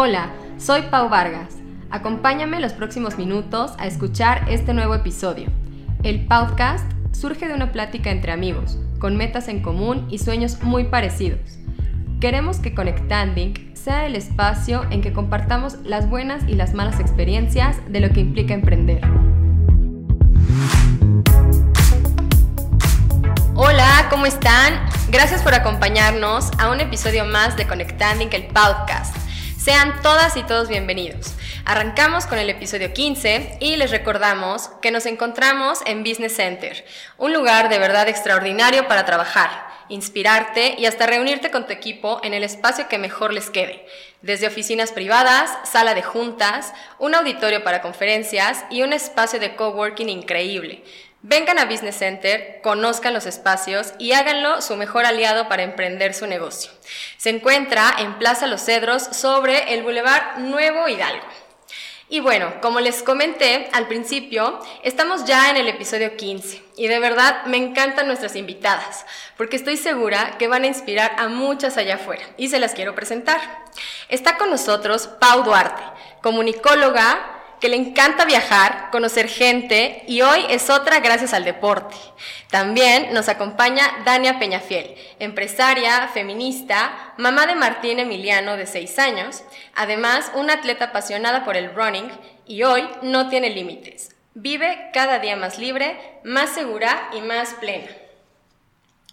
Hola, soy Pau Vargas. Acompáñame los próximos minutos a escuchar este nuevo episodio. El podcast surge de una plática entre amigos, con metas en común y sueños muy parecidos. Queremos que Conectanding sea el espacio en que compartamos las buenas y las malas experiencias de lo que implica emprender. Hola, ¿cómo están? Gracias por acompañarnos a un episodio más de Conectanding el podcast. Sean todas y todos bienvenidos. Arrancamos con el episodio 15 y les recordamos que nos encontramos en Business Center, un lugar de verdad extraordinario para trabajar, inspirarte y hasta reunirte con tu equipo en el espacio que mejor les quede, desde oficinas privadas, sala de juntas, un auditorio para conferencias y un espacio de coworking increíble Vengan a Business Center, conozcan los espacios y háganlo su mejor aliado para emprender su negocio. Se encuentra en Plaza Los Cedros sobre el Boulevard Nuevo Hidalgo. Y bueno, como les comenté al principio, estamos ya en el episodio 15 y de verdad me encantan nuestras invitadas porque estoy segura que van a inspirar a muchas allá afuera y se las quiero presentar. Está con nosotros Pau Duarte, comunicóloga, que le encanta viajar, conocer gente y hoy es otra gracias al deporte. También nos acompaña Dania Peñafiel, empresaria, feminista, mamá de Martín Emiliano de 6 años, además una atleta apasionada por el running y hoy no tiene límites. Vive cada día más libre, más segura y más plena.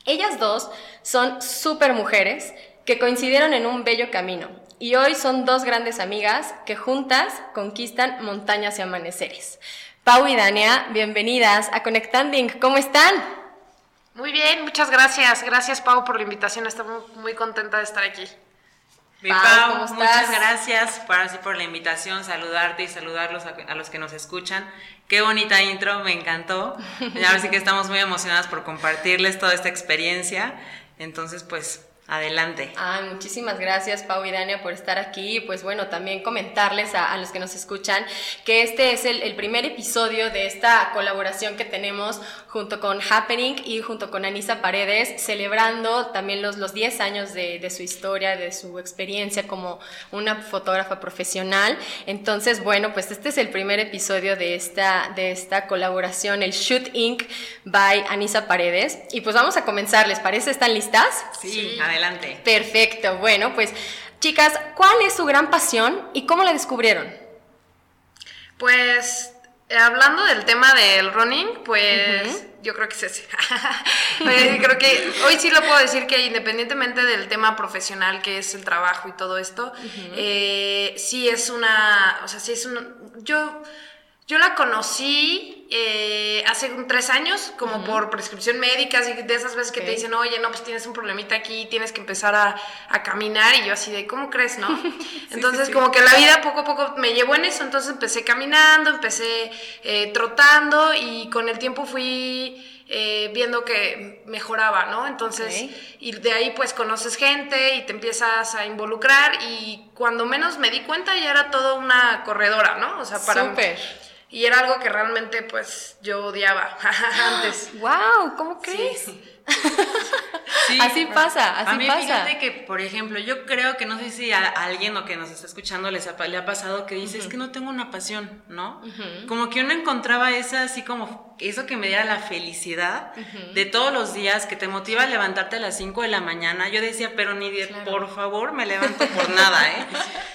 Ellas dos son súper mujeres que coincidieron en un bello camino y hoy son dos grandes amigas que juntas conquistan montañas y amaneceres. Pau y Dania, bienvenidas a Conectanding. ¿Cómo están? Muy bien, muchas gracias. Gracias Pau por la invitación. Estamos muy contenta de estar aquí. Mi Pau, muchas gracias por, así, por la invitación, saludarte y saludarlos a, a, los que nos escuchan. Qué bonita intro, me encantó. Ahora sí que estamos muy emocionadas por compartirles toda esta experiencia. Entonces, pues Adelante. Ah, muchísimas gracias, Pau y Dania, por estar aquí. Pues bueno, también comentarles a, los que nos escuchan que este es el, primer episodio de esta colaboración que tenemos junto con Happening y junto con Anisa Paredes, celebrando también los, los 10 años de, de su historia, de su experiencia como una fotógrafa profesional. Entonces, bueno, pues este es el primer episodio de esta, de esta colaboración, el Shoot Inc. by Anisa Paredes. Y pues vamos a comenzar, ¿les parece? ¿Están listas? Sí, sí. Adelante. Perfecto. Bueno, pues chicas, ¿cuál es su gran pasión y cómo la descubrieron? Pues eh, hablando del tema del running, pues yo creo que es ese. pues, creo que hoy sí lo puedo decir que independientemente del tema profesional que es el trabajo y todo esto, eh, sí es una, o sea, sí es un, yo yo la conocí eh, hace tres años, como por prescripción médica, y de esas veces que te dicen, oye, no, pues tienes un problemita aquí, tienes que empezar a, caminar, y yo así de, ¿cómo crees, no? entonces, como que la vida poco a poco me llevó en eso, entonces empecé caminando, empecé eh, trotando, y con el tiempo fui... Eh, viendo que mejoraba, ¿no? Entonces, y de ahí pues conoces gente y te empiezas a involucrar y cuando menos me di cuenta ya era todo una corredora, ¿no? O sea, para... Súper y era algo que realmente pues yo odiaba antes. ¡Wow! ¿Cómo crees? Sí. así pasa, así a mí, pasa. Fíjate que, por ejemplo, yo creo que no sé si a alguien o que nos está escuchando les ha, le ha pasado que dice, es que no tengo una pasión, ¿no? Como que uno encontraba esa así como, eso que me diera la felicidad de todos los días, que te motiva a levantarte a las 5 de la mañana. Yo decía, pero ni de, por favor, me levanto por nada, ¿eh?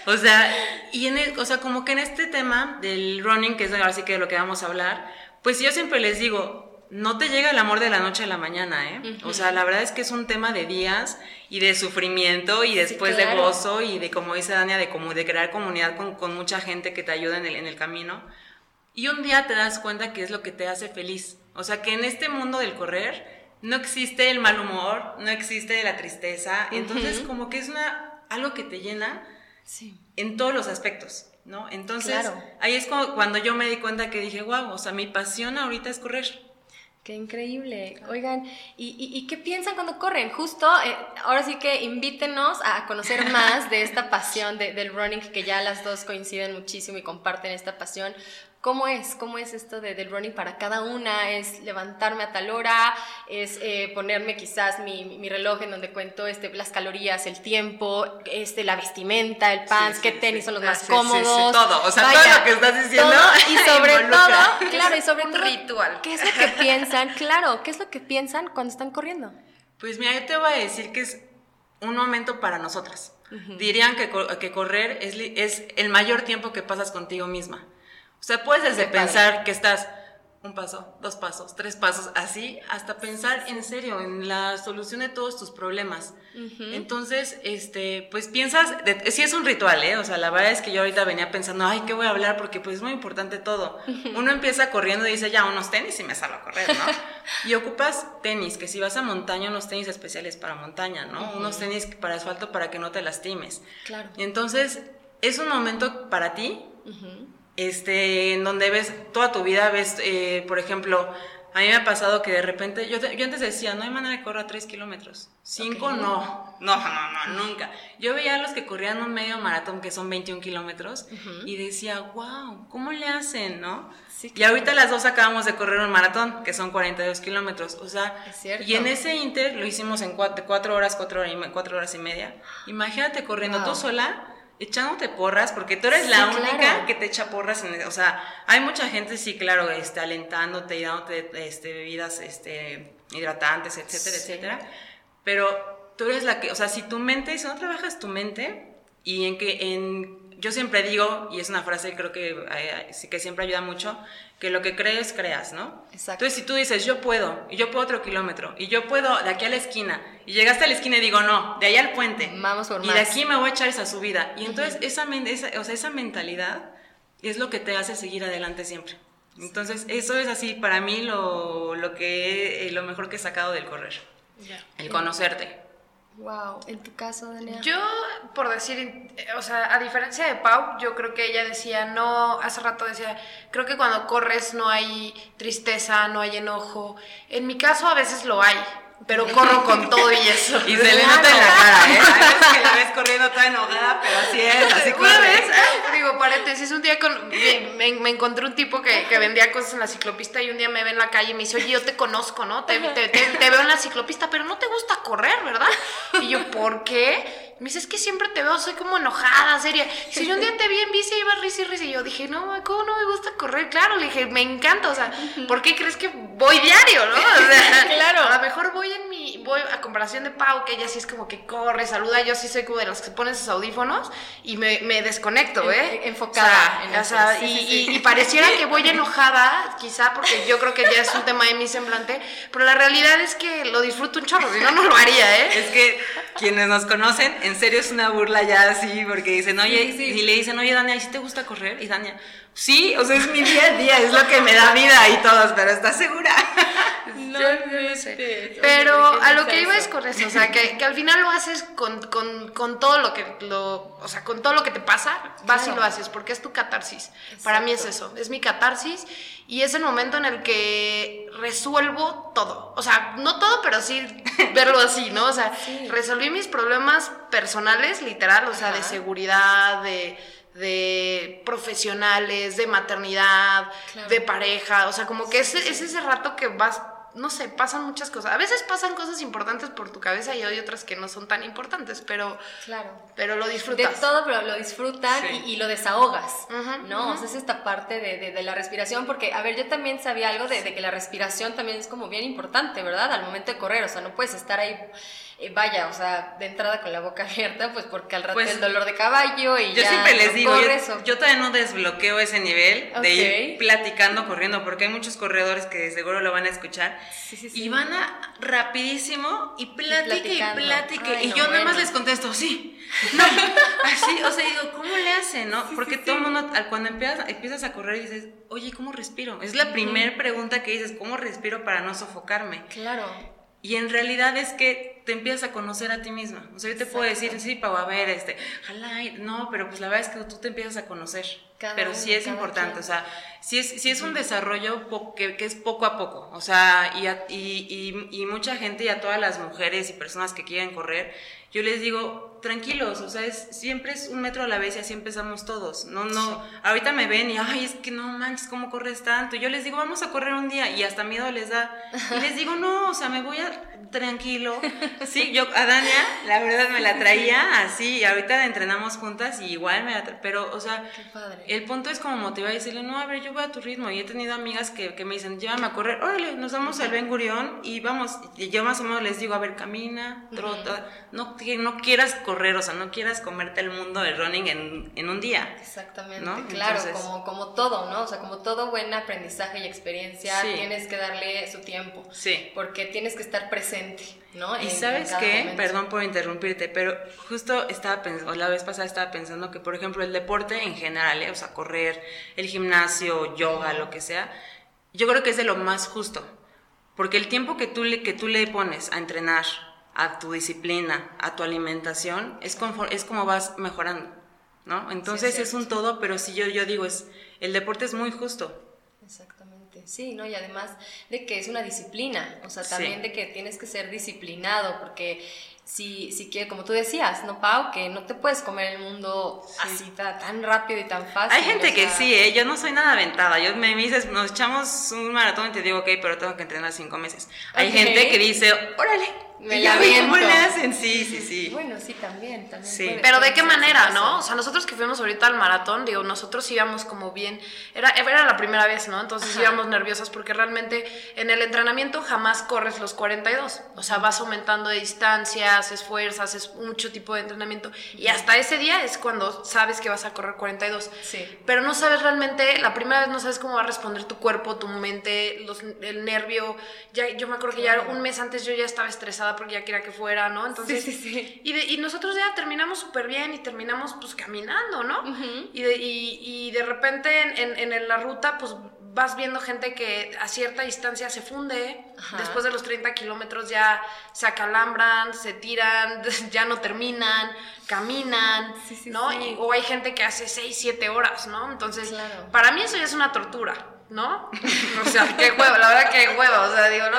O sea, y en o sea, como que en este tema del running, que es ahora sí que de lo que vamos a hablar, pues yo siempre les digo, no te llega el amor de la noche a la mañana, ¿eh? O sea, la verdad es que es un tema de días y de sufrimiento y después de gozo y de, como dice Dania, de, como de crear comunidad con, mucha gente que te ayuda en el, en el camino. Y un día te das cuenta que es lo que te hace feliz. O sea, que en este mundo del correr no existe el mal humor, no existe la tristeza. Entonces, como que es una, algo que te llena en todos los aspectos. ¿no? Entonces, ahí es cuando yo me di cuenta que dije, wow, o sea, mi pasión ahorita es correr. Qué increíble. Oigan, ¿y, qué piensan cuando corren? Justo, eh, ahora sí que invítenos a conocer más de esta pasión del running, que ya las dos coinciden muchísimo y comparten esta pasión. ¿Cómo es? ¿Cómo es esto de, del running para cada una? ¿Es levantarme a tal hora? ¿Es eh, ponerme quizás mi, mi, reloj en donde cuento este, las calorías, el tiempo, este, la vestimenta, el pants, qué tenis son los más ah, cómodos? todo, o sea, todo lo que estás diciendo. y sobre todo, y sobre Un todo, ritual. ¿qué es lo que piensan? Claro, ¿qué es lo que piensan cuando están corriendo? Pues mira, yo te voy a decir que es un momento para nosotras. Dirían que, que correr es, es el mayor tiempo que pasas contigo misma. O sea, puedes desde pensar que estás un paso, dos pasos, tres pasos, así, hasta pensar en serio en la solución de todos tus problemas. Entonces, este, pues piensas, sí es un ritual, ¿eh? O sea, la verdad es que yo ahorita venía pensando, ay, ¿qué voy a hablar? Porque pues es muy importante todo. Uno empieza corriendo y dice, ya, unos tenis y me salgo a correr, ¿no? y ocupas tenis, que si vas a montaña, unos tenis especiales para montaña, ¿no? Unos tenis para asfalto para que no te lastimes. Claro. Entonces, es un momento para ti este, en donde ves toda tu vida, ves, eh, por ejemplo, a mí me ha pasado que de repente, yo, yo antes decía, no hay manera de correr a 3 kilómetros. 5 no. no, no, no, nunca. Yo veía a los que corrían un medio maratón que son 21 kilómetros y decía, wow, ¿cómo le hacen, no? Y ahorita las dos acabamos de correr un maratón que son 42 kilómetros. O sea, y en ese inter lo hicimos en 4 horas, 4 horas, y, horas y media. Imagínate corriendo tú sola echándote porras, porque tú eres la única que te echa porras, en, o sea, hay mucha gente, sí, claro, este, alentándote y dándote este, bebidas este, hidratantes, etcétera, etcétera, pero tú eres la que, o sea, si tu mente, si no trabajas tu mente, y en que, en, yo siempre digo, y es una frase que creo que, eh, que siempre ayuda mucho, que lo que crees, creas, ¿no? Exacto. Entonces, si tú dices, yo puedo, y yo puedo otro kilómetro, y yo puedo de aquí a la esquina, y llegaste a la esquina y digo, no, de ahí al puente. Vamos por Y de aquí me voy a echar esa subida. Y entonces, esa, esa, o sea, esa mentalidad es lo que te hace seguir adelante siempre. Entonces, eso es así, para mí, lo, lo, que, lo mejor que he sacado del correr. El conocerte. Wow, en tu caso, Daniela. Yo, por decir, o sea, a diferencia de Pau, yo creo que ella decía, no, hace rato decía, creo que cuando corres no hay tristeza, no hay enojo. En mi caso a veces lo hay, pero corro con todo y eso. Y se le nota en la cara, ¿eh? A veces que la ves corriendo toda enojada, pero así es, así Una vez, digo, paréntesis, un día con, me, me, encontré un tipo que, que, vendía cosas en la ciclopista y un día me ve en la calle y me dice, oye, yo te conozco, ¿no? Te, te, te veo en la ciclopista, pero no te gusta correr, ¿verdad? Y yo, ¿por qué? Me dice, es que siempre te veo, soy como enojada, seria. Si yo un día te vi en bici, iba risa y risa. Y yo dije, no, ¿cómo no me gusta correr? Claro, le dije, me encanta, o sea, ¿por qué crees que voy diario, no? O sea, claro. A lo mejor voy en mi, voy a comparación de Pau, que ella sí es como que corre, saluda. Yo sí soy como de las que ponen sus audífonos y me, me desconecto, ¿eh? Enfocada. O sea, en y, y, pareciera que voy enojada, quizá porque yo creo que ya es un tema de mi semblante, pero la realidad es que lo disfruto un chorro, si no, no lo haría, ¿eh? Es que quienes nos conocen, en serio es una burla ya así, porque dicen, oye, y le dicen, oye, Dania, ¿sí te gusta correr? Y Dania, sí, o sea, es mi día a día, es lo que me da vida y todos, pero ¿estás segura? No, no sé. Pero a lo que iba es con eso, o sea, que, que al final lo haces con, con, con, todo lo que, lo, o sea, con todo lo que te pasa, vas y lo haces, porque es tu catarsis. Para mí es eso, es mi catarsis y es el momento en el que resuelvo todo. O sea, no todo, pero sí verlo así, ¿no? O sea, resolví mis problemas personales, literal, o sea, de seguridad, de, de profesionales, de maternidad, de pareja. O sea, como que es, es ese rato que vas no sé, pasan muchas cosas. A veces pasan cosas importantes por tu cabeza y hay otras que no son tan importantes, pero, claro. pero lo disfrutas. De todo, pero lo disfrutas y, lo desahogas, ¿no? O sea, es esta parte de, de, la respiración, porque, a ver, yo también sabía algo de, de, que la respiración también es como bien importante, ¿verdad? Al momento de correr, o sea, no puedes estar ahí eh, vaya, o sea, de entrada con la boca abierta, pues porque al rato pues, el dolor de caballo y yo ya siempre les digo, yo, todavía no desbloqueo ese nivel de ir platicando, corriendo, porque hay muchos corredores que seguro lo van a escuchar y van a rapidísimo y platique y, platique y yo nada más les contesto, sí, no, así, o sea, digo, ¿cómo le hacen, no? porque todo el mundo, cuando empiezas, empiezas a correr dices, oye, ¿cómo respiro? Es la primera pregunta que dices, ¿cómo respiro para no sofocarme? Claro. Y en realidad es que te empiezas a conocer a ti misma. O sea, yo te puedo decir, sí, Pau, a ver, este, no, pero pues la verdad es que tú te empiezas a conocer. pero sí es importante, o sea, sí es, sí es un desarrollo que, que, es poco a poco. O sea, y, y, y, y, mucha gente y a todas las mujeres y personas que quieren correr, yo les digo, tranquilos, o sea, es, siempre es un metro a la vez y así empezamos todos. No, no, ahorita me ven y, ay, es que no manches, ¿cómo corres tanto? Yo les digo, vamos a correr un día y hasta miedo les da. Y les digo, no, o sea, me voy a tranquilo. Sí, yo a Dania, la verdad, me la traía así y ahorita entrenamos juntas y igual me la tra- Pero, o sea, el punto es como motivar y decirle, no, a ver, yo voy a tu ritmo. Y he tenido amigas que, que me dicen, llévame a correr, órale, nos vamos al Ben Gurión y vamos. Y yo más o menos les digo, a ver, camina, trota, no, que no quieras correr, o sea, no quieras comerte el mundo del running en, en un día. Exactamente, ¿no? claro, Entonces- como, como todo, ¿no? O sea, como todo buen aprendizaje y experiencia, Sí. tienes que darle su tiempo. Sí. Porque tienes que estar presente, ¿no? Y En- sabes en qué, momento. perdón por interrumpirte, pero justo estaba pensando, la vez pasada estaba pensando que, por ejemplo, el deporte en general, ¿eh? o sea, correr, el gimnasio, yoga, lo que sea, yo creo que es de lo más justo, porque el tiempo que tú le, que tú le pones a entrenar, a tu disciplina, a tu alimentación, es, como vas mejorando, ¿no? Entonces es, un todo, pero si yo, yo digo, es, el deporte es muy justo. Exactamente, sí, ¿no? Y además de que es una disciplina, o sea, Sí. también de que tienes que ser disciplinado, porque si, si quieres, como tú decías, ¿no, Pau? Que no te puedes comer el mundo así ta- tan rápido y tan fácil. Hay gente o que sí, ¿eh? Yo no soy nada aventada. Yo me dices, nos echamos un maratón y te digo, ok, pero tengo que entrenar cinco meses. Hay gente que dice, órale, Me y la ¿Cómo le hacen? Sí, sí, sí. Bueno, sí, también, también. Sí. puede- Pero de qué manera, ¿no? O sea, nosotros que fuimos ahorita al maratón, digo, nosotros íbamos como bien, era, era la primera vez, ¿no? Entonces Ajá. íbamos nerviosas porque realmente en el entrenamiento jamás corres los 42. O sea, vas aumentando de distancia, haces fuerzas, haces mucho tipo de entrenamiento. Y hasta ese día es cuando sabes que vas a correr 42. Sí. Pero no sabes realmente, la primera vez no sabes cómo va a responder tu cuerpo, tu mente, los- el nervio. Ya, yo me acuerdo que ya un mes antes yo ya estaba estresada porque ya quería que fuera, ¿no? Entonces, Sí, sí, sí. Y, de- y nosotros ya terminamos súper bien y terminamos pues caminando, ¿no? y, de, y, y de repente en, en- en la ruta pues vas viendo gente que a cierta distancia se funde, Ajá. después de los 30 kilómetros ya se acalambran, se tiran, ya no terminan, caminan, Sí, sí, ¿no? sí. Y- o hay gente que hace 6, 7 horas, ¿no? Entonces, Claro. para mí eso ya es una tortura. ¿No? O sea, qué huevo, la verdad que huevo, o sea, digo, no,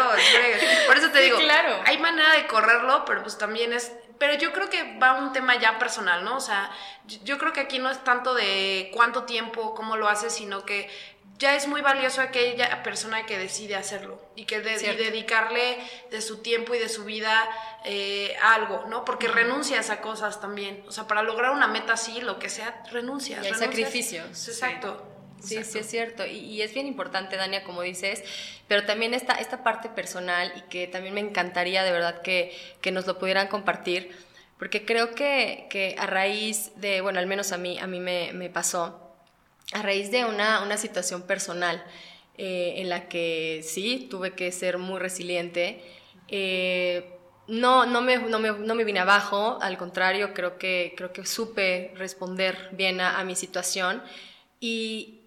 por eso te Sí, digo, claro. hay manera de correrlo, pero pues también es, pero yo creo que va un tema ya personal, ¿no? O sea, yo, creo que aquí no es tanto de cuánto tiempo, cómo lo haces, sino que ya es muy valioso aquella persona que decide hacerlo y que de- y dedicarle de su tiempo y de su vida eh, a algo, ¿no? Porque renuncias a cosas también, o sea, para lograr una meta así, lo que sea, renuncias. Y hay renuncias. sacrificios. Exacto. Sí, exacto. sí es cierto. Y, y es bien importante, Dania, como dices, pero también esta, esta parte personal y que también me encantaría de verdad que, que nos lo pudieran compartir, porque creo que, que a raíz de, bueno, al menos a mí, a mí me, me pasó, a raíz de una, una situación personal eh, en la que sí, tuve que ser muy resiliente. eh, no, no, me, no, me, no me vine abajo, al contrario, creo que, creo que supe responder bien a, a mi situación. Y-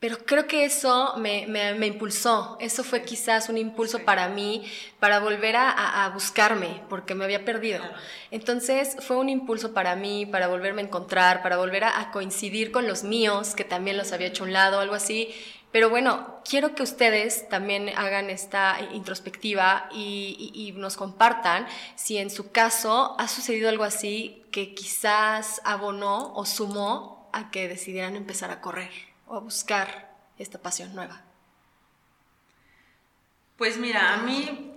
pero creo que eso me, me- me impulsó, eso fue quizás un impulso para mí, para volver a, a- buscarme, porque me había perdido. Entonces fue un impulso para mí, para volverme a encontrar, para volver a, a coincidir con los míos, que también los había hecho a un lado, algo así. Pero bueno, quiero que ustedes también hagan esta introspectiva y, y- y nos compartan si en su caso ha sucedido algo así que quizás abonó o sumó a que decidieran empezar a correr o a buscar esta pasión nueva. Pues mira, a mí,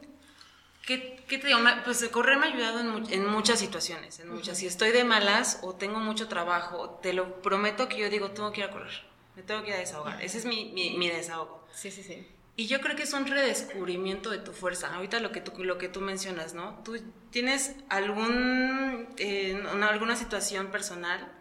¿qué, qué te digo? Pues correr me ha ayudado en, mu- en muchas situaciones, en muchas. Si estoy de malas o tengo mucho trabajo, te lo prometo que yo digo, tengo que ir a correr, me tengo que ir a desahogar. Ese es mi, mi, mi desahogo. Sí, sí, sí. Y yo creo que es un redescubrimiento de tu fuerza. Ahorita lo que tú, lo que tú mencionas, ¿no? Tú tienes algún, eh, una- alguna situación personal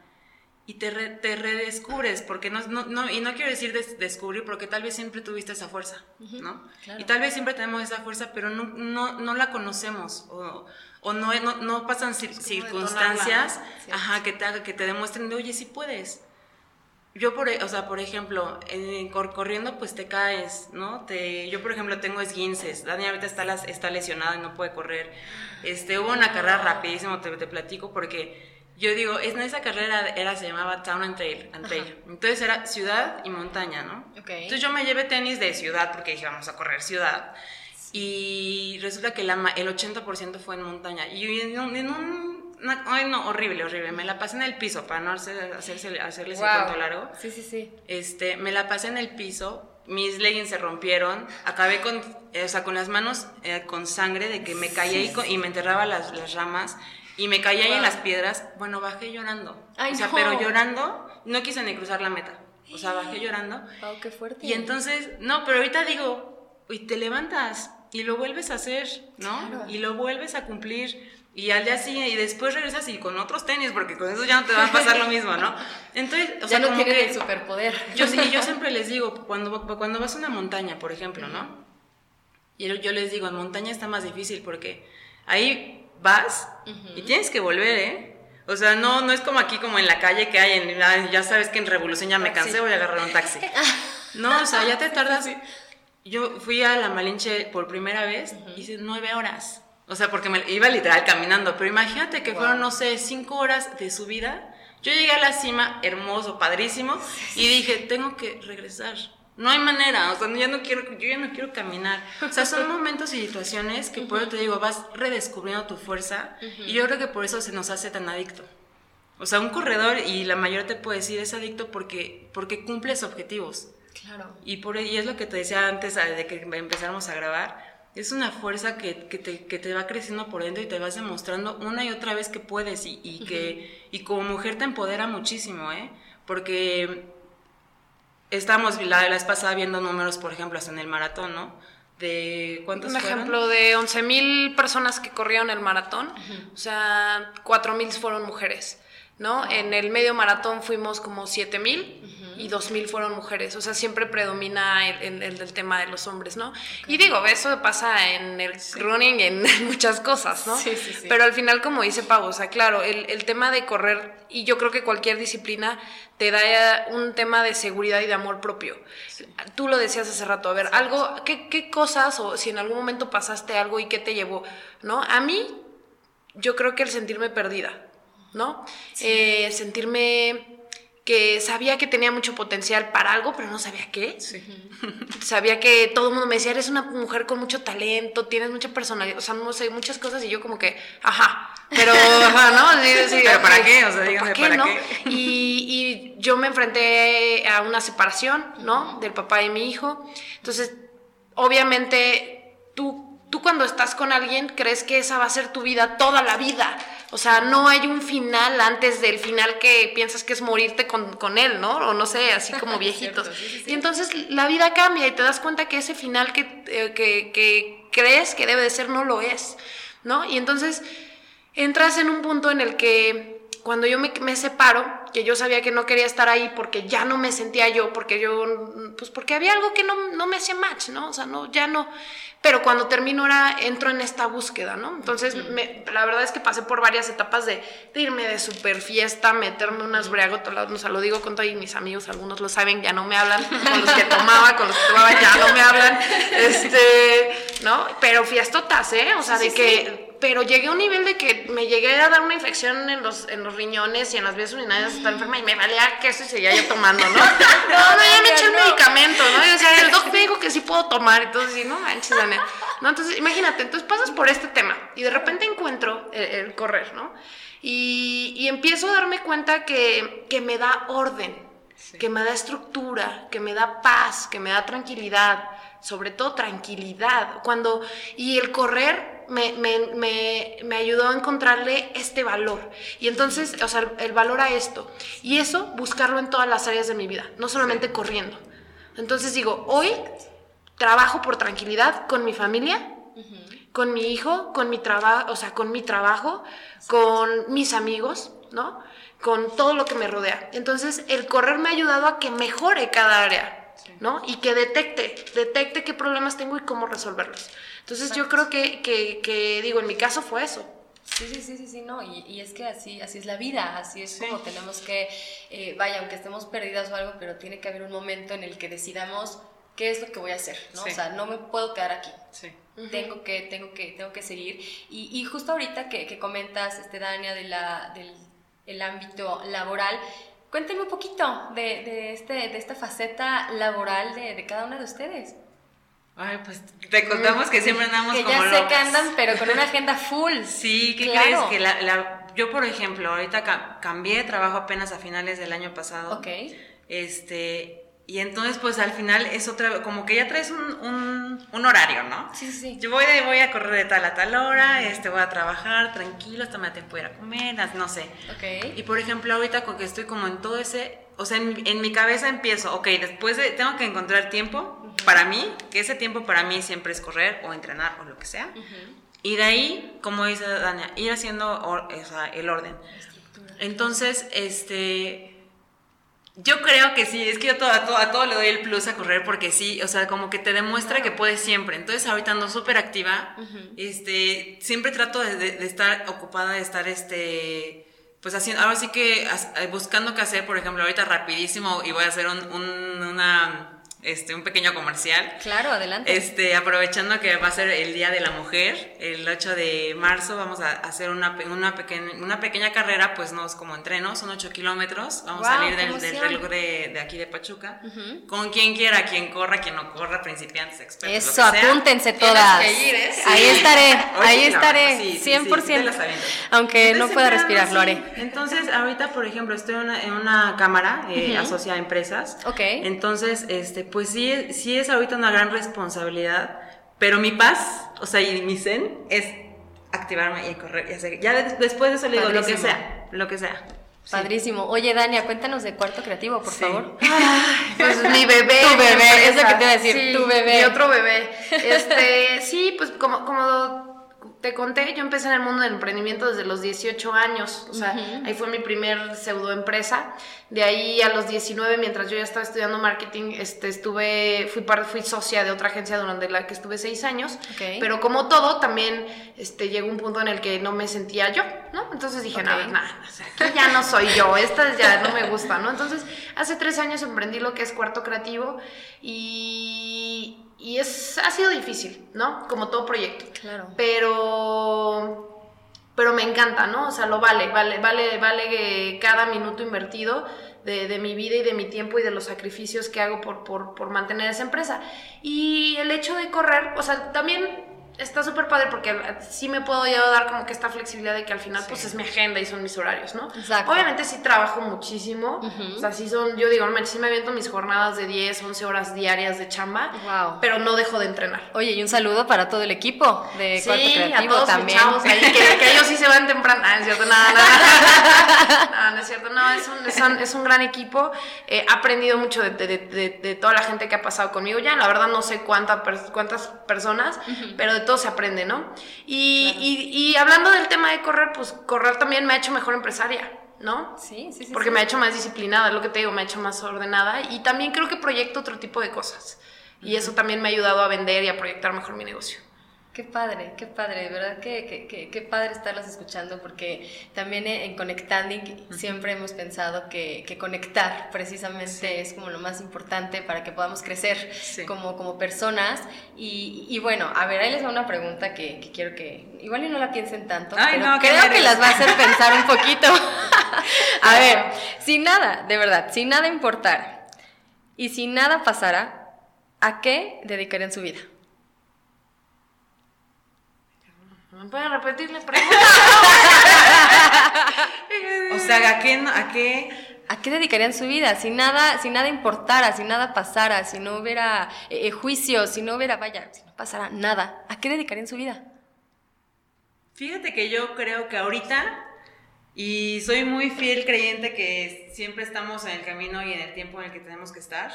y te, re- te redescubres, porque no, no, no- y no quiero decir des- descubrir, porque tal vez siempre tuviste esa fuerza, ¿no? claro. Y tal vez siempre tenemos esa fuerza, pero no, no, no la conocemos o, o no, no, no pasan cir- circunstancias ajá, que, te que te demuestren de, oye, sí puedes. Yo, por, e- o sea, por ejemplo, en- cor- corriendo, pues te caes, ¿no? Te, yo, por ejemplo, tengo esguinces. Dani ahorita está, las- está lesionada y no puede correr. Este, hubo una carrera rapidísimo, te, te platico, porque yo digo, es, en esa carrera era, se llamaba Town and Trail. and Trail. Entonces era ciudad y montaña, ¿no? Ok. Entonces yo me llevé tenis de ciudad porque dije, vamos a correr ciudad. Y resulta que la, el 80% fue en montaña. Y en un, en un ay no, horrible, horrible. Me la pasé en el piso, para no hacer, hacerse, hacerles el cuento largo. Sí, sí, sí. Este, me la pasé en el piso, mis leggings se rompieron, acabé con, o sea, con las manos eh, con sangre de que me caí y, me enterraba las, las ramas y me caí ahí en las piedras. Bueno, bajé llorando. o sea, pero llorando, no quise ni cruzar la meta. O sea, bajé llorando. Wow, qué fuerte. Y entonces, no, pero ahorita digo, y te levantas y lo vuelves a hacer, ¿no? Y lo vuelves a cumplir. Y al día siguiente, y después regresas y con otros tenis, porque con eso ya no te va a pasar lo mismo, ¿no? Entonces, o sea, ya no como que, el superpoder. Yo, sí, yo siempre les digo, cuando, cuando vas a una montaña, por ejemplo, ¿no? Y yo les digo, en montaña está más difícil porque ahí vas y tienes que volver, ¿eh? O sea, no, no es como aquí, como en la calle que hay, en, ya sabes que en Revolución ya me cansé, voy a agarrar un taxi. No, o sea, ya te tardas. Yo fui a la Malinche por primera vez, hice nueve horas. O sea, porque me iba literal caminando, pero imagínate que fueron, no sé, cinco horas de subida. Yo llegué a la cima, hermoso, padrísimo, y dije, tengo que regresar. No hay manera, o sea, ya no quiero, yo ya no quiero caminar. O sea, son momentos y situaciones que por eso te digo, vas redescubriendo tu fuerza, y yo creo que por eso se nos hace tan adicto. O sea, un corredor, y la mayoría te puede decir, es adicto porque, porque cumples objetivos. Claro. Y, por, y es lo que te decía antes de que empezáramos a grabar, es una fuerza que, que, te, que, te, va creciendo por dentro y te vas demostrando una y otra vez que puedes y, y que y como mujer te empodera muchísimo, ¿eh? Porque estamos la, vez pasada viendo números, por ejemplo, hasta en el maratón, ¿no? De ¿cuántos Un ejemplo de 11.000 personas que corrieron el maratón, o sea, 4.000 fueron mujeres. ¿no? En el medio maratón fuimos como 7000 y 2000 fueron mujeres, o sea, siempre predomina el, el, tema de los hombres, ¿no? Y digo, eso pasa en el running, en muchas cosas, ¿no? Sí, sí, Pero al final, como dice Pavo, o sea, claro, el, tema de correr, y yo creo que cualquier disciplina te da un tema de seguridad y de amor propio. Tú lo decías hace rato, a ver, algo, ¿qué, ¿qué cosas o si en algún momento pasaste algo y qué te llevó, ¿no? A mí, yo creo que el sentirme perdida ¿no? Eh, sentirme que sabía que tenía mucho potencial para algo, pero no sabía qué. sabía que todo el mundo me decía, eres una mujer con mucho talento, tienes mucha personalidad, o sea, no sé, muchas cosas, y yo como que, ajá, pero, ajá, ¿no? pero ¿para qué? O sea, dígame, ¿para qué? Y, y yo me enfrenté a una separación, ¿no? Del papá y mi hijo. Entonces, obviamente, tú, tú cuando estás con alguien crees que esa va a ser tu vida toda la vida. O sea, no hay un final antes del final que piensas que es morirte con, él, ¿no? O no sé, así como viejitos. Y entonces la vida cambia y te das cuenta que ese final eh, que, que, crees que debe de ser no lo es, ¿no? Y entonces entras en un punto en el que cuando yo me, me, separo, que yo sabía que no quería estar ahí porque ya no me sentía yo, porque yo, pues porque había algo que no, no me hacía match, ¿no? O sea, no, ya no. Pero cuando termino ahora entro en esta búsqueda, ¿no? Entonces, la verdad es que pasé por varias etapas de, irme de super fiesta, meterme unas briagotas, o sea, lo digo con todos mis amigos, algunos lo saben, ya no me hablan, con los que tomaba, con los que tomaba ya no me hablan, este, ¿no? Pero fiestotas, ¿eh? O sea, de que pero llegué a un nivel de que me llegué a dar una infección en los, en los riñones y en las vías urinarias estaba enferma y me valía que eso y seguía yo tomando, ¿no? No, no, ya me eché el medicamento, ¿no? Y, o sea, el doc me dijo que sí puedo tomar, entonces, sí, no manches, ¿no? Entonces, imagínate, entonces pasas por este tema y de repente encuentro el, correr, ¿no? Y, y, empiezo a darme cuenta que, que me da orden, que me da estructura, que me da paz, que me da tranquilidad, sobre todo tranquilidad. Cuando, y el correr me, me, me, ayudó a encontrarle este valor. Y entonces, o sea, el valor a esto. Y eso, buscarlo en todas las áreas de mi vida, no solamente corriendo. Entonces digo, hoy trabajo por tranquilidad con mi familia, con mi hijo, con mi trabajo, o sea, con mi trabajo, con mis amigos, ¿no? Con todo lo que me rodea. Entonces, el correr me ha ayudado a que mejore cada área ¿no? Y que detecte, detecte qué problemas tengo y cómo resolverlos. Entonces yo creo que, que, digo, en mi caso fue eso. Sí, sí, sí, sí, sí, no, y, y, es que así, así es la vida, así es como tenemos que, eh, vaya, aunque estemos perdidas o algo, pero tiene que haber un momento en el que decidamos qué es lo que voy a hacer, ¿no? O sea, no me puedo quedar aquí. Sí. Tengo que, tengo que, tengo que seguir. Y, y justo ahorita que, que, comentas, este, Dania, de la, del el ámbito laboral, Cuéntenme un poquito de, de, este, de esta faceta laboral de, de, cada una de ustedes. Ay, pues te contamos que siempre andamos que como ya sé que andan, pero con una agenda full. Sí, ¿qué crees? Que la, la, yo por ejemplo, ahorita cambié de trabajo apenas a finales del año pasado. Ok. Este, y entonces, pues al final es otra, como que ya traes un, un, horario, ¿no? Sí, sí, sí. Yo voy, de, voy a correr de tal a tal hora, este, voy a trabajar tranquilo, hasta me tiempo ir a comer, no sé. Ok. Y por ejemplo, ahorita con que estoy como en todo ese, o sea, en, en mi cabeza empiezo, ok, después de, tengo que encontrar tiempo para mí, que ese tiempo para mí siempre es correr o entrenar o lo que sea. Y de ahí, como dice Dania, ir haciendo el orden. Entonces, este yo creo que sí, es que yo todo, a, todo, le doy el plus a correr porque sí, o sea, como que te demuestra que puedes siempre. Entonces ahorita ando súper activa, este, siempre trato de, estar ocupada, de estar, este, pues haciendo, ahora sí que buscando qué hacer, por ejemplo, ahorita rapidísimo y voy a hacer un, una este, un pequeño comercial. Claro, adelante. Este, aprovechando que va a ser el Día de la Mujer, el 8 de marzo vamos a hacer una, una, pequeña, una pequeña carrera, pues no es como entreno, son 8 kilómetros, vamos a salir del, del, reloj de, de, aquí de Pachuca, con quien quiera, quien corra, quien no corra, principiantes, expertos. Eso, apúntense todas. ¿eh? Ahí estaré, ahí estaré, 100%. aunque no pueda respirar, lo haré. Entonces, ahorita, por ejemplo, estoy en una, en una cámara eh, asociada a empresas. Ok. Entonces, este, pues sí, sí es ahorita una gran responsabilidad, pero mi paz, o sea, y mi zen es activarme y correr y hacer. Ya después de eso le digo lo que sea, lo que sea. Padrísimo. Oye, Dania, cuéntanos de Cuarto Creativo, por favor. pues mi bebé. Tu bebé, es lo que te iba a decir, tu bebé. Mi otro bebé. Este, sí, pues como, como te conté, yo empecé en el mundo del emprendimiento desde los 18 años, o sea, ahí fue mi primer pseudoempresa. De ahí a los 19, mientras yo ya estaba estudiando marketing, este, estuve, fui, fui socia de otra agencia durante la que estuve seis años. Pero como todo, también este, llegó un punto en el que no me sentía yo, ¿no? Entonces dije, nada, nada, aquí ya no soy yo, esta ya no me gusta, ¿no? Entonces, hace tres años emprendí lo que es Cuarto Creativo y y es, ha sido difícil, ¿no? Como todo proyecto. Claro. Pero, pero me encanta, ¿no? O sea, lo vale, vale, vale, vale cada minuto invertido de, de mi vida y de mi tiempo y de los sacrificios que hago por, por, por mantener esa empresa. Y el hecho de correr, o sea, también está súper padre porque sí me puedo ya dar como que esta flexibilidad de que al final pues es mi agenda y son mis horarios, ¿no? Exacto. Obviamente sí trabajo muchísimo, o sea, sí son, yo digo, sí me aviento mis jornadas de 10, 11 horas diarias de chamba, wow. pero no dejo de entrenar. Oye, y un saludo para todo el equipo de Cuarto Creativo a todos también. Chavos ahí, que, ellos sí se van temprano. Ah, es cierto, nada, nada. no, no es cierto, no, es un, es un, gran equipo. he aprendido mucho de, de, de, toda la gente que ha pasado conmigo ya, la verdad no sé cuánta, cuántas personas, pero de se aprende, ¿no? Y, y, hablando del tema de correr, pues correr también me ha hecho mejor empresaria. ¿no? Sí, sí, sí. Porque me ha hecho más disciplinada, es lo que te digo, me ha hecho más ordenada y también creo que proyecto otro tipo de cosas. Y eso también me ha ayudado a vender y a proyectar mejor mi negocio. Qué padre, qué padre, de verdad que, qué padre estarlas escuchando porque también en Conectanding siempre hemos pensado que, conectar precisamente es como lo más importante para que podamos crecer como, como personas. Y, bueno, a ver, ahí les va una pregunta que, quiero que, igual y no la piensen tanto, pero creo que las va a hacer pensar un poquito. a ver, si nada, de verdad, si nada importara y si nada pasara, ¿a qué dedicarían su vida? ¿Me pueden repetir la pregunta? o sea, ¿a qué, ¿a qué? ¿A qué dedicarían su vida? Si nada, si nada importara, si nada pasara, si no hubiera eh, eh, juicio, si no hubiera, vaya, si no pasara nada, ¿a qué dedicarían su vida? Fíjate que yo creo que ahorita, y soy muy fiel creyente que siempre estamos en el camino y en el tiempo en el que tenemos que estar.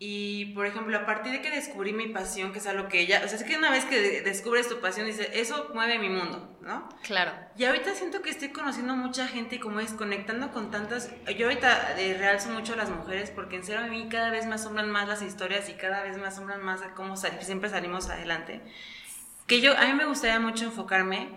Y, por ejemplo, a partir de que descubrí mi pasión, que es algo que ya, o sea, es que una vez que descubres tu pasión, dices, eso mueve mi mundo, ¿no? Claro. Y ahorita siento que estoy conociendo mucha gente y como es conectando con tantas, yo ahorita eh, realzo mucho a las mujeres porque en serio a mí cada vez me asombran más las historias y cada vez me asombran más cómo siempre salimos adelante. Que yo, a mí me gustaría mucho enfocarme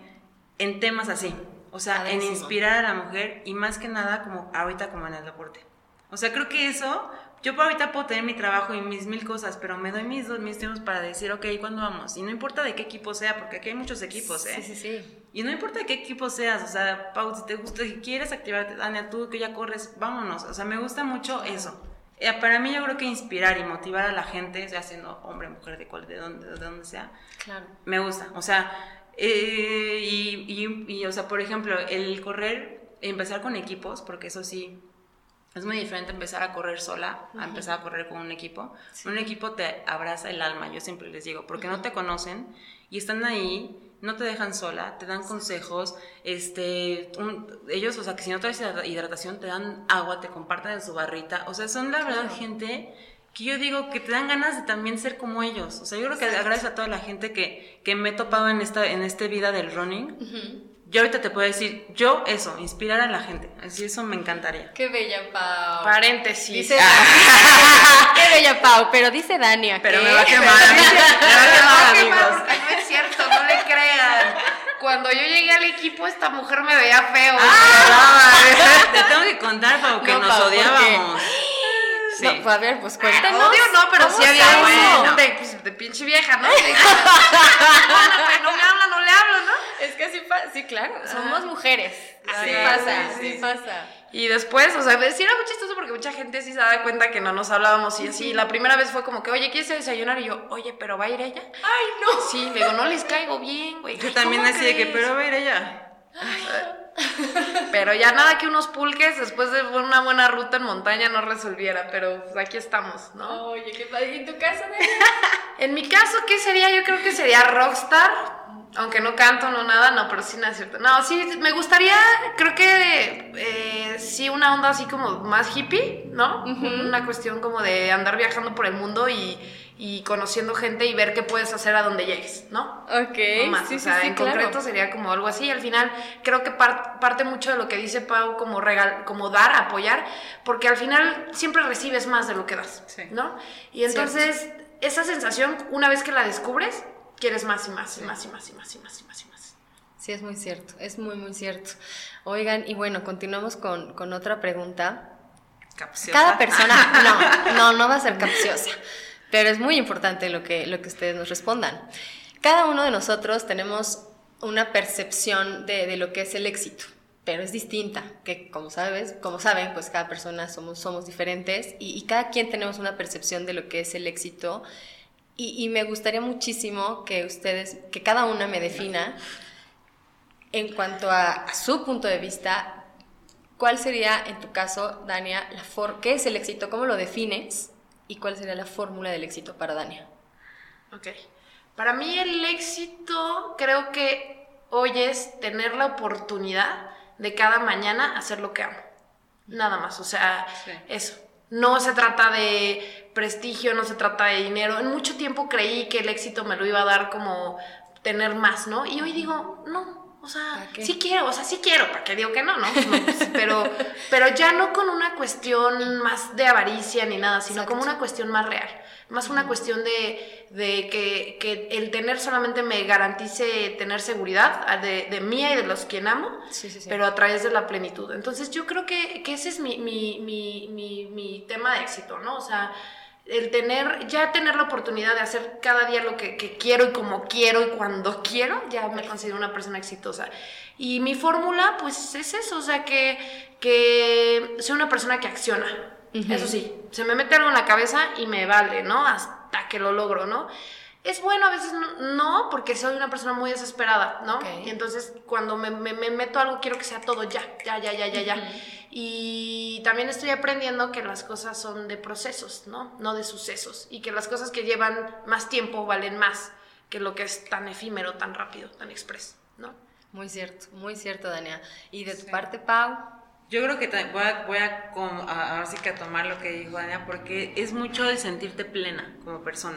en temas así, o sea, en inspirar a la mujer y más que nada como ahorita como en el deporte. O sea, creo que eso yo por ahorita puedo tener mi trabajo y mis mil cosas, pero me doy mis, mis tiempos para decir, ok, ¿cuándo vamos? Y no importa de qué equipo sea, porque aquí hay muchos equipos, ¿eh? Sí, sí, sí. Y no importa de qué equipo seas, o sea, Pau, si te gusta, si quieres activarte, Dania, tú que ya corres, vámonos. O sea, me gusta mucho eso. Eh, para mí yo creo que inspirar y motivar a la gente, sea siendo hombre, mujer, de, cual, de, donde, de donde sea, claro. me gusta. O sea, Eh, y, y, y, o sea, por ejemplo, el correr, empezar con equipos, porque eso sí, es muy diferente empezar a correr sola a empezar a correr con un equipo. Un equipo te abraza el alma, yo siempre les digo, porque no te conocen y están ahí, no te dejan sola, te dan consejos, este, ellos, o sea, que si no traes hidratación, te dan agua, te comparten su barrita, o sea, son la verdad gente que yo digo que te dan ganas de también ser como ellos. O sea, yo creo que agradezco a toda la gente que, que me he topado en esta, en este vida del running yo ahorita te puedo decir, yo eso, inspirar a la gente. Así eso me encantaría. Qué bella Pau. Paréntesis. Dice ah. Qué bella Pau, pero dice Dania. Pero me va a quemar. me va a quemar, porque no es cierto, no le crean. Cuando yo llegué al equipo, esta mujer me veía feo. Ah, te tengo que contar, Pau, que nos odiábamos. Sí. No, pues a ver, pues cuéntanos. Odio no, pero sí había bueno. de, pues, de, pinche vieja, ¿no? no, no me habla, no le hablo, ¿no? Es que sí, sí claro, somos mujeres. Así pasa, así pasa. Y después, o sea, sí era muy chistoso porque mucha gente sí se da cuenta que no nos hablábamos y así. La primera vez fue como que, oye, ¿quieres desayunar? Y yo, oye, ¿pero va a ir ella? Ay, no. Sí, le digo, no les caigo bien, güey. Yo también así de que, ¿pero va a ir ella? Pero ya nada que unos pulques después de una buena ruta en montaña no resolviera, pero pues aquí estamos, ¿no? Oye, qué padre. ¿Y en tu caso, En mi caso, ¿qué sería? Yo creo que sería rockstar. Aunque no canto, no nada, no, pero sí, no es cierto. No, sí, me gustaría, creo que eh, sí, una onda así como más hippie, ¿no? Una cuestión como de andar viajando por el mundo y y conociendo gente y ver qué puedes hacer a donde llegues, ¿no? Ok. No más. o sea, en concreto sería como algo así. Al final, creo que parte mucho de lo que dice Pau como, regal como dar, apoyar, porque al final siempre recibes más de lo que das, ¿no? Y entonces, esa sensación, una vez que la descubres, quieres más y más y más y más y más y más y más y más. Sí, es muy cierto, es muy, muy cierto. Oigan, y bueno, continuamos con, con otra pregunta. Capciosa. Cada persona, no, no, no va a ser capciosa. Pero es muy importante lo que, lo que ustedes nos respondan. Cada uno de nosotros tenemos una percepción de, de lo que es el éxito, pero es distinta, que como sabes, como saben, pues cada persona somos, somos diferentes y, y cada quien tenemos una percepción de lo que es el éxito y, y, me gustaría muchísimo que ustedes, que cada una me defina en cuanto a, a su punto de vista, cuál sería en tu caso, Dania, la for qué es el éxito, cómo lo defines y cuál sería la fórmula del éxito para Dania. Ok. Para mí el éxito creo que hoy es tener la oportunidad de cada mañana hacer lo que amo. Nada más, o sea, eso. No se trata de prestigio, no se trata de dinero. En mucho tiempo creí que el éxito me lo iba a dar como tener más, ¿no? Y hoy digo, no, o sea, sí quiero, o sea, sí quiero, ¿para qué digo que no, no? Pues, pero, pero ya no con una cuestión más de avaricia ni nada, sino como una cuestión más real. Más una cuestión de, de que, que, el tener solamente me garantice tener seguridad de, de mía y de los quien amo, pero a través de la plenitud. Entonces yo creo que, que ese es mi, mi, mi, mi, tema de éxito, ¿no? O sea, el tener, ya tener la oportunidad de hacer cada día lo que, quiero y como quiero y cuando quiero, ya me considero una persona exitosa. Y mi fórmula, pues es eso, o sea, que, que soy una persona que acciona. Eso sí, se me mete algo en la cabeza y me vale, ¿no? Hasta que lo logro, ¿no? Es bueno, a veces no, porque soy una persona muy desesperada, ¿no? Y entonces cuando me, me, meto algo quiero que sea todo ya, ya, ya, ya, ya, ya. Y también estoy aprendiendo que las cosas son de procesos, ¿no? No de sucesos. Y que las cosas que llevan más tiempo valen más que lo que es tan efímero, tan rápido, tan expreso, ¿no? Muy cierto, muy cierto, Dania. Y de tu parte, Pau. Yo creo que voy a, voy a, ahora sí que a tomar lo que dijo Dania, porque es mucho de sentirte plena como persona.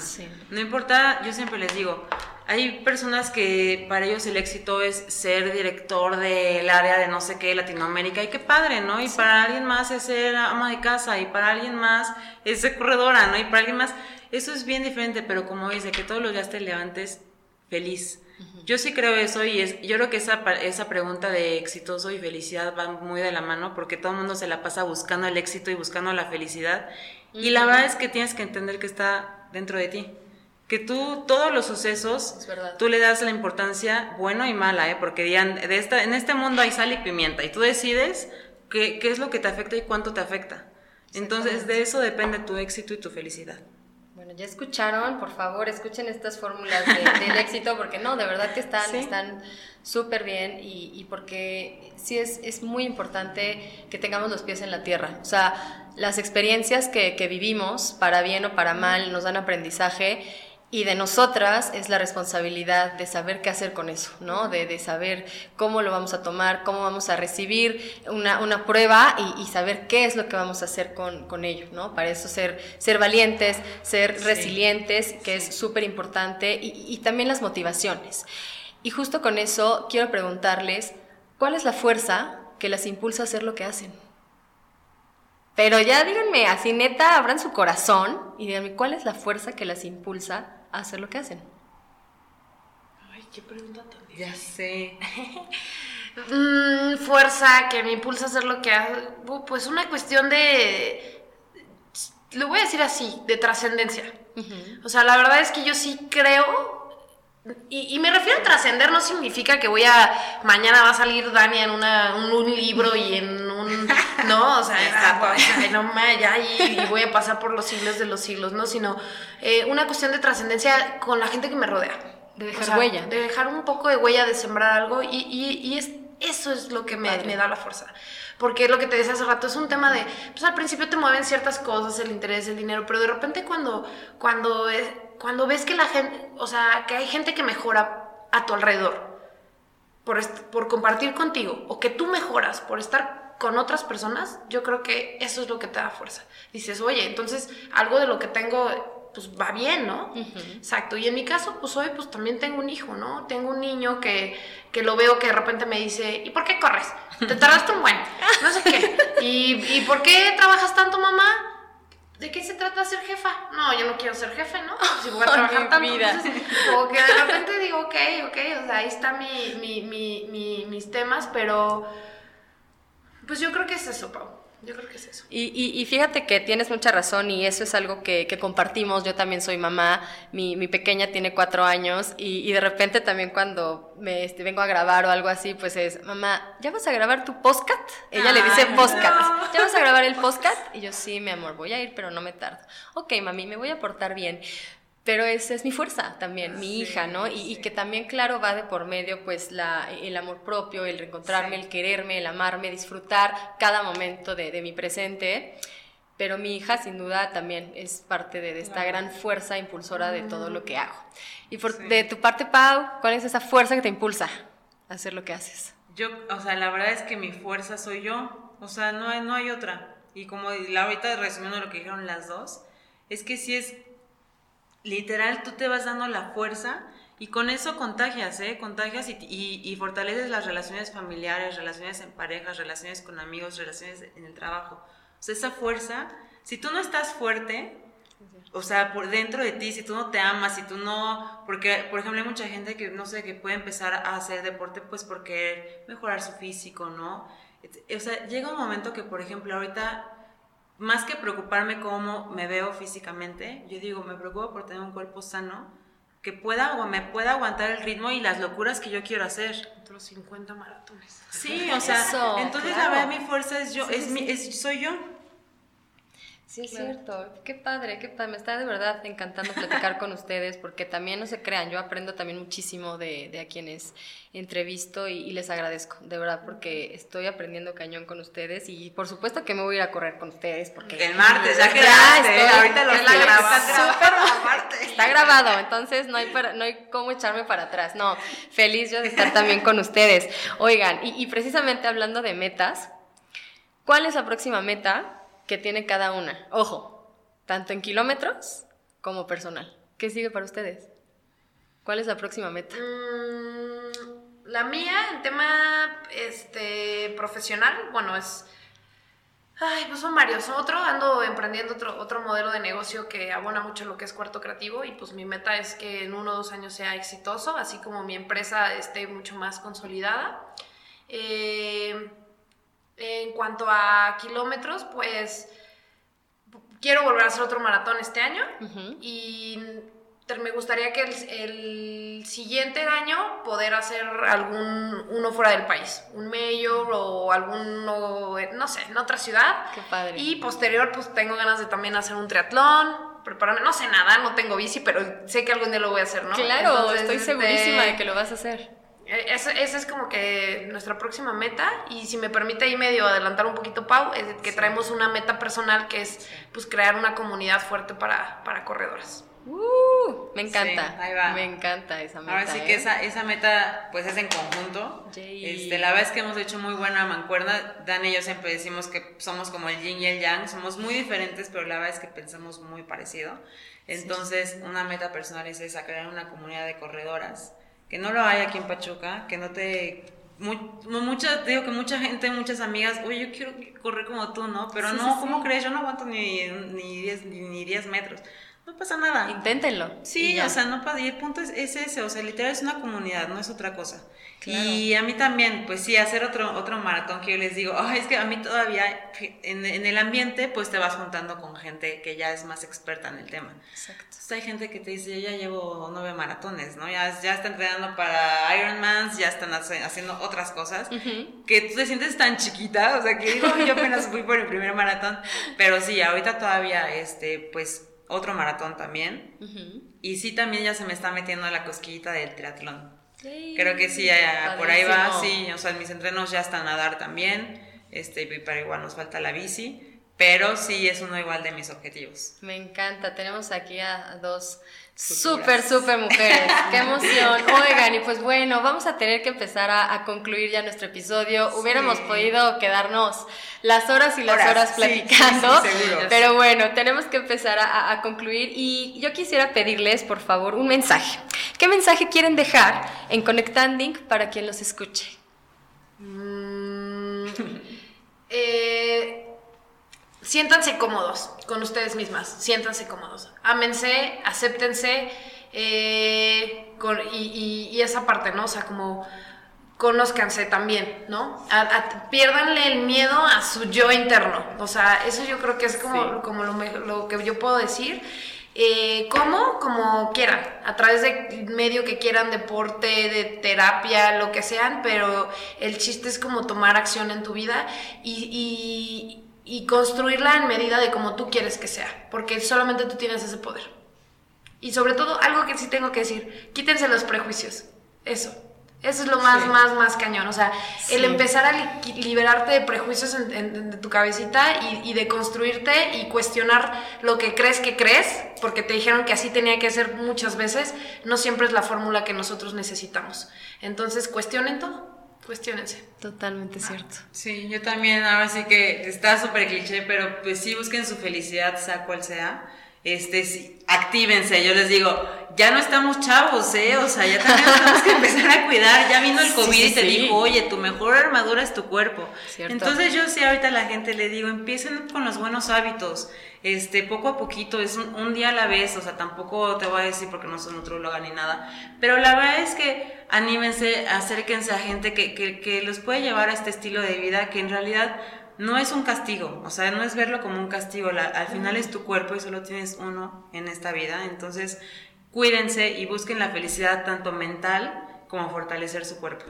No importa, yo siempre les digo, hay personas que para ellos el éxito es ser director del área de no sé qué, Latinoamérica, y qué padre, ¿no? Y para alguien más es ser ama de casa, y para alguien más es ser corredora, ¿no? Y para alguien más, eso es bien diferente, pero como dice, que todos los días te levantes feliz yo sí creo eso y es, yo creo que esa, esa pregunta de exitoso y felicidad va muy de la mano porque todo el mundo se la pasa buscando el éxito y buscando la felicidad. Y la verdad es que tienes que entender que está dentro de ti. Que tú, todos los sucesos, tú le das la importancia bueno y mala, ¿eh? porque de esta, en este mundo hay sal y pimienta y tú decides qué, qué es lo que te afecta y cuánto te afecta. Entonces, de eso depende tu éxito y tu felicidad. Bueno, ya escucharon, por favor, escuchen estas fórmulas del éxito, porque no, de verdad que están están súper bien y, y, porque sí es, es muy importante que tengamos los pies en la tierra. O sea, las experiencias que, que vivimos, para bien o para mal, nos dan aprendizaje y de nosotras es la responsabilidad de saber qué hacer con eso, ¿no? De, de saber cómo lo vamos a tomar, cómo vamos a recibir una, una prueba y, y, saber qué es lo que vamos a hacer con, con ello, ¿no? Para eso ser, ser valientes, ser resilientes, que es súper importante, y, y también las motivaciones. Y justo con eso quiero preguntarles, ¿cuál es la fuerza que las impulsa a hacer lo que hacen? Pero ya díganme, así neta, abran su corazón y díganme cuál es la fuerza que las impulsa a hacer lo que hacen. Ay, qué pregunta tan Ya sé. mm, fuerza que me impulsa a hacer lo que hago. Pues una cuestión de. Lo voy a decir así, de trascendencia. Uh -huh. O sea, la verdad es que yo sí creo y, y, me refiero a trascender, no significa que voy a. Mañana va a salir Dani en una, un, un, libro y en un. No, o sea, no, ya, y, y, voy a pasar por los siglos de los siglos, ¿no? Sino eh, una cuestión de trascendencia con la gente que me rodea. De dejar o sea, huella. De dejar un poco de huella, de sembrar algo, y, y es, eso es lo que me, me da la fuerza porque lo que te decía hace rato es un tema de, pues al principio te mueven ciertas cosas, el interés, el dinero, pero de repente cuando, cuando, es, cuando ves que la gente, o sea, que hay gente que mejora a tu alrededor por, por compartir contigo, o que tú mejoras por estar con otras personas, yo creo que eso es lo que te da fuerza. Dices, oye, entonces algo de lo que tengo pues va bien, ¿no? Uh -huh. Exacto. Y en mi caso, pues hoy pues también tengo un hijo, ¿no? Tengo un niño que, que lo veo que de repente me dice, ¿y por qué corres? Te tardaste un buen, no sé qué. ¿Y, ¿Y por qué trabajas tanto, mamá? ¿De qué se trata ser jefa? No, yo no quiero ser jefe, ¿no? Si voy a trabajar tanto. Entonces, como que de repente digo, ok, ok, o sea, ahí están mi, mi, mis temas, pero pues yo creo que es eso, Pau. Yo creo que es eso. Y, y, y, fíjate que tienes mucha razón y eso es algo que, que compartimos. Yo también soy mamá, mi, mi pequeña tiene cuatro años y, y de repente también cuando me este, vengo a grabar o algo así, pues es, mamá, ¿ya vas a grabar tu postcat? Ella Ay, le dice postcat. No. ¿Ya vas a grabar el postcat? Y yo, sí, mi amor, voy a ir, pero no me tardo. Ok, mami, me voy a portar bien pero esa es mi fuerza también, mi sí, hija, ¿no? Y, sí. y, que también, claro, va de por medio, pues, la, el amor propio, el reencontrarme, sí. el quererme, el amarme, disfrutar cada momento de, de, mi presente. Pero mi hija, sin duda, también es parte de, de esta claro. gran fuerza impulsora de todo lo que hago. Y por, de tu parte, Pau, ¿cuál es esa fuerza que te impulsa a hacer lo que haces? Yo, o sea, la verdad es que mi fuerza soy yo. O sea, no hay, no hay otra. Y como la, ahorita resumiendo lo que dijeron las dos, es que sí es literal tú te vas dando la fuerza y con eso contagias, ¿eh? Contagias y, y, y, fortaleces las relaciones familiares, relaciones en parejas, relaciones con amigos, relaciones en el trabajo. O sea, esa fuerza, si tú no estás fuerte, o sea, por dentro de ti, si tú no te amas, si tú no, porque, por ejemplo, hay mucha gente que, no sé, que puede empezar a hacer deporte pues por querer mejorar su físico, ¿no? O sea, llega un momento que, por ejemplo, ahorita más que preocuparme cómo me veo físicamente, yo digo, me preocupo por tener un cuerpo sano que pueda o me pueda aguantar el ritmo y las locuras que yo quiero hacer. Otros 50 maratones. Sí, o sea, Eso, entonces claro. la verdad mi fuerza es yo, sí, es, sí. Mi, es soy yo. Sí, es claro. cierto. Qué padre, qué padre. Me está de verdad encantando platicar con ustedes porque también no se crean, yo aprendo también muchísimo de, de a quienes entrevisto y, y, les agradezco, de verdad, porque estoy aprendiendo cañón con ustedes y por supuesto que me voy a ir a correr con ustedes porque... El martes, ya quedaste, ya ahorita lo la grabado. Está grabado, entonces no hay, para, no hay cómo echarme para atrás. No, feliz yo de estar también con ustedes. Oigan, y, y precisamente hablando de metas, ¿cuál es la próxima meta que tiene cada una. Ojo, tanto en kilómetros como personal. ¿Qué sigue para ustedes? ¿Cuál es la próxima meta? Mm, la mía, en tema este, profesional, bueno, es... Ay, pues son varios. Otro, ando emprendiendo otro, otro modelo de negocio que abona mucho lo que es cuarto creativo y pues mi meta es que en uno o dos años sea exitoso, así como mi empresa esté mucho más consolidada. Eh, en cuanto a kilómetros, pues quiero volver a hacer otro maratón este año uh -huh. y me gustaría que el, el, siguiente año poder hacer algún uno fuera del país, un mayor o alguno, no sé, en otra ciudad. Qué padre. Y posterior, pues tengo ganas de también hacer un triatlón, prepararme. No sé nada, no tengo bici, pero sé que algún día lo voy a hacer, ¿no? Claro, Entonces, estoy segurísima de que lo vas a hacer. Eh, Esa, esa es como que nuestra próxima meta y si me permite ahí medio adelantar un poquito Pau, es que traemos una meta personal que es pues crear una comunidad fuerte para, para corredoras. Uh, me encanta. Sí, ahí va. Me encanta esa meta. Ahora sí ¿eh? que esa, esa meta pues es en conjunto. Yay. Este, la verdad es que hemos hecho muy buena mancuerna. Dan y yo siempre decimos que somos como el yin y el yang, somos muy diferentes, pero la verdad es que pensamos muy parecido. Entonces, una meta personal es esa, crear una comunidad de corredoras, que no lo hay aquí en Pachuca, que no te... mu- mu- mucha, digo que mucha gente, muchas amigas, oye, yo quiero correr como tú, ¿no? Pero Sí, no, sí, ¿cómo sí. crees? Yo no aguanto ni, ni, 10, ni, ni 10 metros. No pasa nada. Inténtenlo. Sí, o sea, no para y el punto es, es ese, o sea, literal es una comunidad, no es otra cosa. Claro. Y a mí también, pues sí, hacer otro, otro maratón que yo les digo, "Ay, es que a mí todavía en, en el ambiente, pues te vas juntando con gente que ya es más experta en el tema. Exacto. Entonces hay gente que te dice, yo ya llevo nueve maratones, ¿no? Ya, ya está entrenando para Ironmans, ya están hace- haciendo otras cosas, que tú te sientes tan chiquita, o sea, que digo, yo apenas fui por el primer maratón, pero sí, ahorita todavía, este, pues, otro maratón también. Ujú. Y sí, también ya se me está metiendo la cosquillita del triatlón. Creo que sí, eh, por ahí va, sí, o sea, mis entrenos ya están a nadar también, este, y pero igual nos falta la bici, pero sí es uno igual de mis objetivos. Me encanta. Tenemos aquí a dos súper, súper mujeres. ¡Qué emoción! Oigan, y pues bueno, vamos a tener que empezar a, a concluir ya nuestro episodio. Hubiéramos podido quedarnos las horas y las Horas, platicando. sí, sí, pero bueno, tenemos que empezar a, a- concluir. Y yo quisiera pedirles, por favor, un mensaje. ¿Qué mensaje quieren dejar en Conectanding para quien los escuche? Mm, eh, siéntanse cómodos con ustedes mismas, siéntanse cómodos. Ámense, acéptense eh, con- y, y- y esa parte, ¿no? O sea, como conózcanse también, ¿no? A, a- piérdanle el miedo a su yo interno. O sea, eso yo creo que es como, Sí. como lo, lo que yo puedo decir. Eh, ¿Cómo? Como quieran, a través de medio que quieran, deporte, de terapia, lo que sean, pero el chiste es como tomar acción en tu vida y, y- y construirla en medida de como tú quieres que sea, porque solamente tú tienes ese poder. Y sobre todo, algo que sí tengo que decir, quítense los prejuicios, eso. Eso es lo más, Sí. más, más cañón. O sea, el empezar a li- liberarte de prejuicios en, en- en tu cabecita y, y de construirte y cuestionar lo que crees que crees, porque te dijeron que así tenía que ser muchas veces, no siempre es la fórmula que nosotros necesitamos. Entonces, cuestionen todo, cuestionense. Totalmente cierto. Sí, yo también, ahora sí que está súper cliché, pero pues sí busquen su felicidad, sea cual sea. Este, sí, actívense, yo les digo, ya no estamos chavos, ¿eh? O sea, ya también tenemos que empezar a cuidar. Ya vino el COVID sí, y te dijo, oye, tu mejor armadura es tu cuerpo. Cierto. Entonces yo sí ahorita a la gente le digo, empiecen con los buenos hábitos. Este, poco a poquito, es un, un día a la vez, o sea, tampoco te voy a decir porque no soy nutróloga ni nada, pero la verdad es que anímense, acérquense a gente que, que, que los puede llevar a este estilo de vida que en realidad no es un castigo, o sea, no es verlo como un castigo, al final es tu cuerpo y solo tienes uno en esta vida, entonces cuídense y busquen la felicidad tanto mental como fortalecer su cuerpo.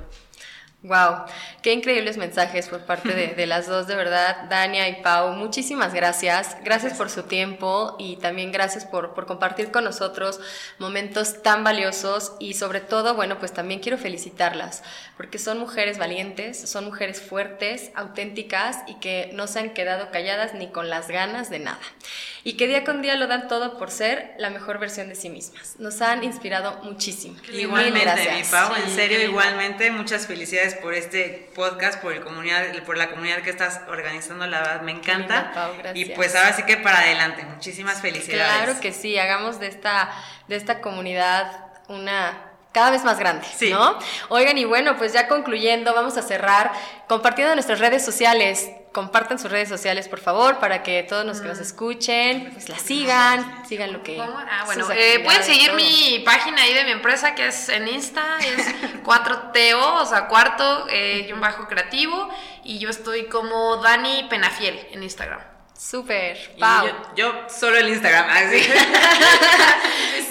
Wow, qué increíbles mensajes por parte de, de las dos, de verdad, Dania y Pau. Muchísimas gracias. Gracias por su tiempo y también gracias por, por compartir con nosotros momentos tan valiosos y sobre todo, bueno, pues también quiero felicitarlas porque son mujeres valientes, son mujeres fuertes, auténticas y que no se han quedado calladas ni con las ganas de nada. Y que día con día lo dan todo por ser la mejor versión de sí mismas. Nos han inspirado muchísimo. Igualmente, mi gracias. Pau, en Sí, serio, qué lindo. igualmente, muchas felicidades por este podcast, por el comunidad, por la comunidad que estás organizando, la verdad me encanta. Pau, y pues ahora sí que para adelante, muchísimas felicidades. Claro que sí, hagamos de esta, de esta comunidad una cada vez más grande, Sí. ¿no? Oigan, y bueno, pues ya concluyendo, vamos a cerrar compartiendo nuestras redes sociales. Compartan sus redes sociales, por favor, para que todos los que nos escuchen, pues la sigan, sigan lo que... ¿Cómo? Ah, bueno, eh, pueden seguir todo. mi página ahí de mi empresa que es en Insta, es 4TO, o sea, cuarto, eh, guion bajo creativo, y yo estoy como Dani Penafiel en Instagram. Súper, Pau. Yo, yo solo el Instagram, así.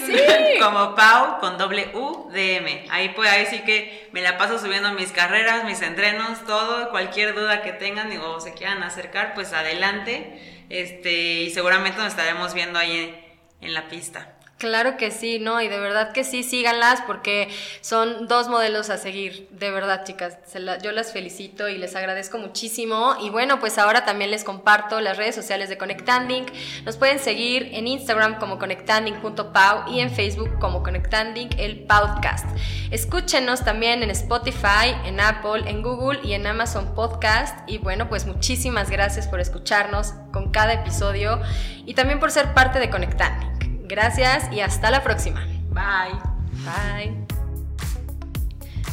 Sí. Como Pau con doble U D M. Ahí pues ahí sí que me la paso subiendo mis carreras, mis entrenos, todo, cualquier duda que tengan y- o se quieran acercar, pues adelante. Este, y seguramente nos estaremos viendo ahí en, en la pista. Claro que sí, ¿no? Y de verdad que sí, síganlas porque son dos modelos a seguir. De verdad, chicas, yo las felicito y les agradezco muchísimo. Y bueno, pues ahora también les comparto las redes sociales de Conectanding. Nos pueden seguir en Instagram como conectanding.pau y en Facebook como Conectanding el podcast. Escúchenos también en Spotify, en Apple, en Google y en Amazon Podcast. Y bueno, pues muchísimas gracias por escucharnos con cada episodio y también por ser parte de Conectanding. Gracias y hasta la próxima. Bye. Bye.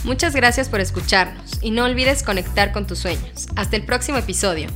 Muchas gracias por escucharnos y no olvides conectar con tus sueños. Hasta el próximo episodio.